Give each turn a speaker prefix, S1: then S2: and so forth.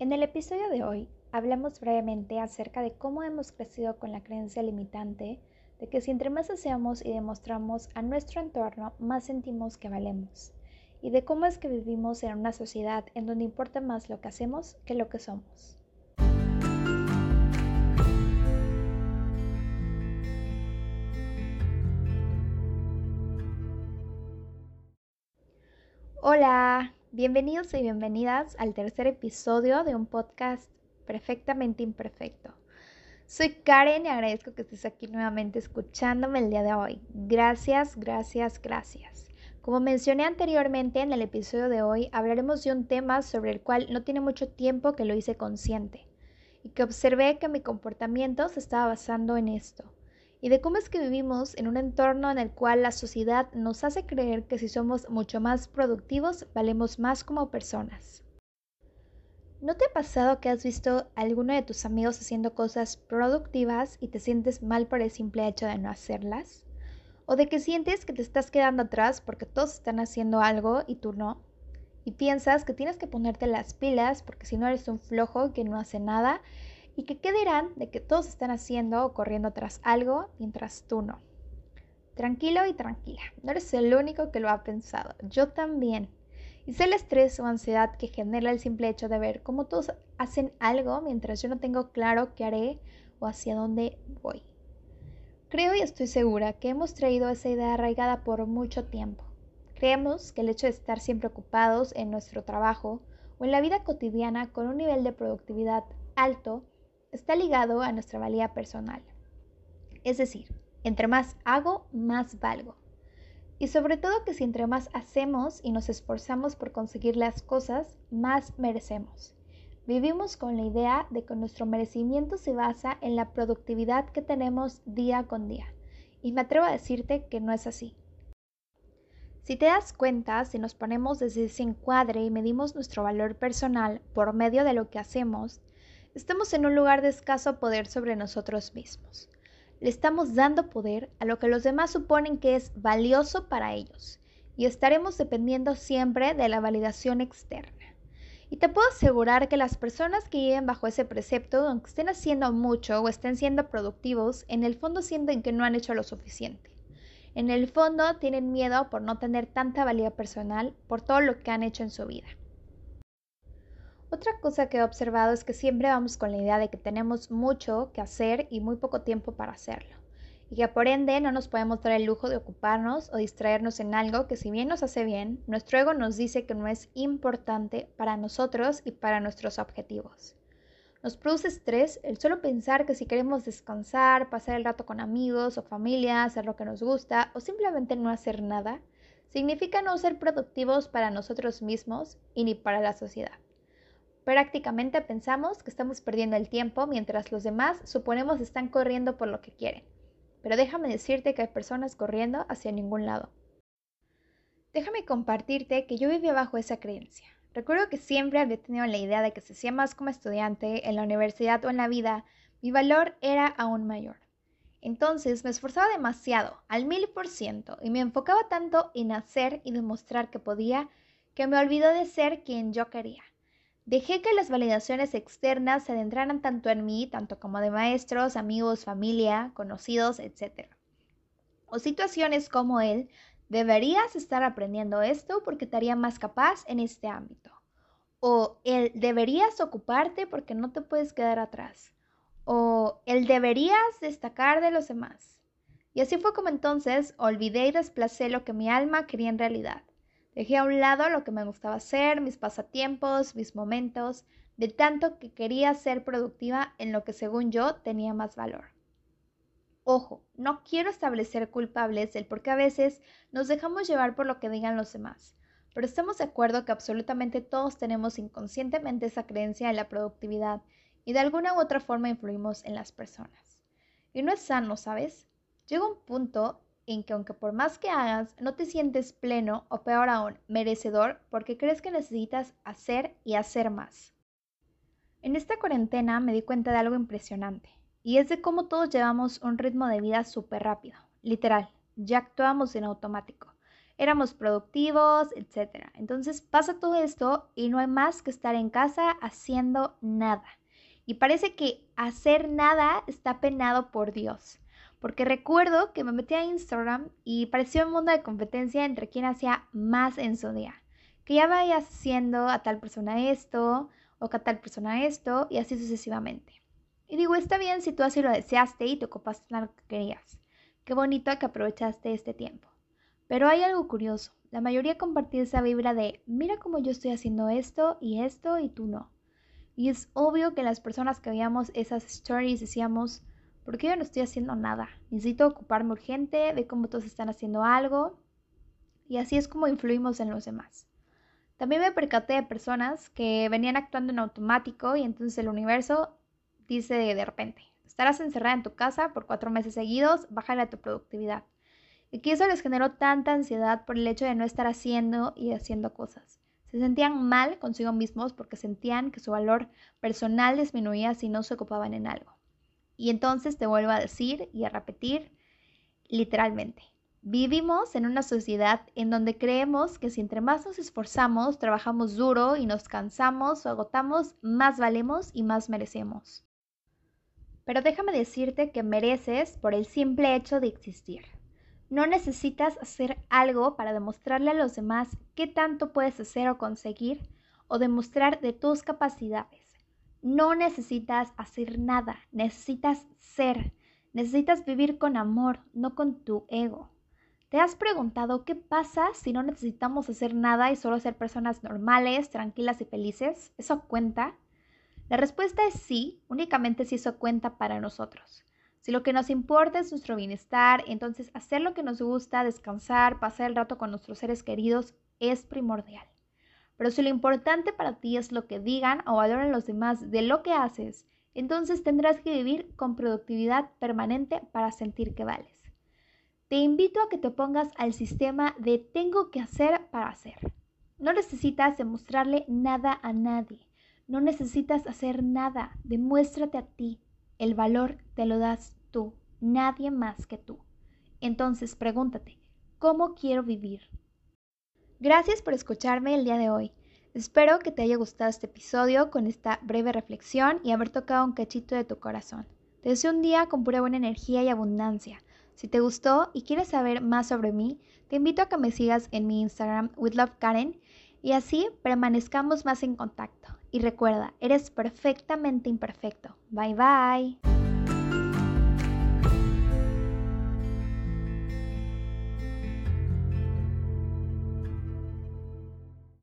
S1: En el episodio de hoy hablamos brevemente acerca de cómo hemos crecido con la creencia limitante de que si entre más hacemos y demostramos a nuestro entorno, más sentimos que valemos, y de cómo es que vivimos en una sociedad en donde importa más lo que hacemos que lo que somos. Hola, bienvenidos y bienvenidas al tercer episodio de un podcast perfectamente imperfecto. Soy Karen y agradezco que estés aquí nuevamente escuchándome el día de hoy. Gracias, gracias, gracias. Como mencioné anteriormente en el episodio de hoy, hablaremos de un tema sobre el cual no tiene mucho tiempo que lo hice consciente y que observé que mi comportamiento se estaba basando en esto y de cómo es que vivimos en un entorno en el cual la sociedad nos hace creer que si somos mucho más productivos, valemos más como personas. ¿No te ha pasado que has visto a alguno de tus amigos haciendo cosas productivas y te sientes mal por el simple hecho de no hacerlas? ¿O de que sientes que te estás quedando atrás porque todos están haciendo algo y tú no? Y piensas que tienes que ponerte las pilas porque si no eres un flojo que no hace nada y que qué dirán de que todos están haciendo o corriendo tras algo mientras tú no. Tranquilo y tranquila, no eres el único que lo ha pensado, yo también. Y sé el estrés o ansiedad que genera el simple hecho de ver cómo todos hacen algo mientras yo no tengo claro qué haré o hacia dónde voy. Creo y estoy segura que hemos traído esa idea arraigada por mucho tiempo. Creemos que el hecho de estar siempre ocupados en nuestro trabajo o en la vida cotidiana con un nivel de productividad alto está ligado a nuestra valía personal. Es decir, entre más hago, más valgo. Y sobre todo que si entre más hacemos y nos esforzamos por conseguir las cosas, más merecemos. Vivimos con la idea de que nuestro merecimiento se basa en la productividad que tenemos día con día. Y me atrevo a decirte que no es así. Si te das cuenta, si nos ponemos desde ese encuadre y medimos nuestro valor personal por medio de lo que hacemos, estamos en un lugar de escaso poder sobre nosotros mismos. Le estamos dando poder a lo que los demás suponen que es valioso para ellos y estaremos dependiendo siempre de la validación externa. Y te puedo asegurar que las personas que viven bajo ese precepto, aunque estén haciendo mucho o estén siendo productivos, en el fondo sienten que no han hecho lo suficiente. En el fondo tienen miedo por no tener tanta valía personal por todo lo que han hecho en su vida. Otra cosa que he observado es que siempre vamos con la idea de que tenemos mucho que hacer y muy poco tiempo para hacerlo, y que por ende no nos podemos dar el lujo de ocuparnos o distraernos en algo que si bien nos hace bien, nuestro ego nos dice que no es importante para nosotros y para nuestros objetivos. Nos produce estrés el solo pensar que si queremos descansar, pasar el rato con amigos o familia, hacer lo que nos gusta o simplemente no hacer nada, significa no ser productivos para nosotros mismos y ni para la sociedad. Prácticamente pensamos que estamos perdiendo el tiempo mientras los demás suponemos están corriendo por lo que quieren. Pero déjame decirte que hay personas corriendo hacia ningún lado. Déjame compartirte que yo vivía bajo esa creencia. Recuerdo que siempre había tenido la idea de que si hacía más como estudiante, en la universidad o en la vida, mi valor era aún mayor. Entonces me esforzaba demasiado, al mil por ciento, y me enfocaba tanto en hacer y demostrar que podía, que me olvidó de ser quien yo quería. Dejé que las validaciones externas se adentraran tanto en mí, tanto como de maestros, amigos, familia, conocidos, etc. O situaciones como el, deberías estar aprendiendo esto porque te haría más capaz en este ámbito. O el, deberías ocuparte porque no te puedes quedar atrás. O el, deberías destacar de los demás. Y así fue como entonces olvidé y desplacé lo que mi alma quería en realidad. Dejé a un lado lo que me gustaba hacer, mis pasatiempos, mis momentos, de tanto que quería ser productiva en lo que según yo tenía más valor. Ojo, no quiero establecer culpables del por qué a veces nos dejamos llevar por lo que digan los demás, pero estamos de acuerdo que absolutamente todos tenemos inconscientemente esa creencia en la productividad y de alguna u otra forma influimos en las personas. Y no es sano, ¿sabes? Llega un punto en que aunque por más que hagas, no te sientes pleno o peor aún, merecedor porque crees que necesitas hacer y hacer más. En esta cuarentena me di cuenta de algo impresionante, y es de cómo todos llevamos un ritmo de vida súper rápido, literal, ya actuamos en automático. éramos productivos, etc. Entonces pasa todo esto y no hay más que estar en casa haciendo nada. Y parece que hacer nada está penado por Dios. Porque recuerdo que me metí a Instagram y pareció un mundo de competencia entre quién hacía más en su día. Que ya vayas haciendo a tal persona esto o que a tal persona esto y así sucesivamente. Y digo, está bien si tú así lo deseaste y te ocupaste en lo que querías. Qué bonito que aprovechaste este tiempo. Pero hay algo curioso. La mayoría compartía esa vibra de, mira cómo yo estoy haciendo esto y esto y tú no. Y es obvio que las personas que veíamos esas stories decíamos, ¿por qué yo no estoy haciendo nada? Necesito ocuparme urgente, de cómo todos están haciendo algo. Y así es como influimos en los demás. También me percaté de personas que venían actuando en automático y entonces el universo dice de repente, estarás encerrada en tu casa por cuatro meses seguidos, bájale a tu productividad y que eso les generó tanta ansiedad por el hecho de no estar haciendo y haciendo cosas. Se sentían mal consigo mismos porque sentían que su valor personal disminuía si no se ocupaban en algo. Y entonces te vuelvo a decir y a repetir literalmente. Vivimos en una sociedad en donde creemos que si entre más nos esforzamos, trabajamos duro y nos cansamos o agotamos, más valemos y más merecemos. Pero déjame decirte que mereces por el simple hecho de existir. No necesitas hacer algo para demostrarle a los demás qué tanto puedes hacer o conseguir o demostrar de tus capacidades. No necesitas hacer nada, necesitas ser, necesitas vivir con amor, no con tu ego. ¿Te has preguntado qué pasa si no necesitamos hacer nada y solo ser personas normales, tranquilas y felices? ¿Eso cuenta? La respuesta es sí, únicamente si eso cuenta para nosotros. Si lo que nos importa es nuestro bienestar, entonces hacer lo que nos gusta, descansar, pasar el rato con nuestros seres queridos es primordial. Pero si lo importante para ti es lo que digan o valoren los demás de lo que haces, entonces tendrás que vivir con productividad permanente para sentir que vales. Te invito a que te pongas al sistema de tengo que hacer para hacer. No necesitas demostrarle nada a nadie. No necesitas hacer nada. Demuéstrate a ti, el valor te lo das tú, nadie más que tú. Entonces pregúntate, ¿cómo quiero vivir? Gracias por escucharme el día de hoy. Espero que te haya gustado este episodio con esta breve reflexión y haber tocado un cachito de tu corazón. Te deseo un día con pura buena energía y abundancia. Si te gustó y quieres saber más sobre mí, te invito a que me sigas en mi Instagram WithLoveKaren y así permanezcamos más en contacto. Y recuerda, eres perfectamente imperfecto. Bye bye.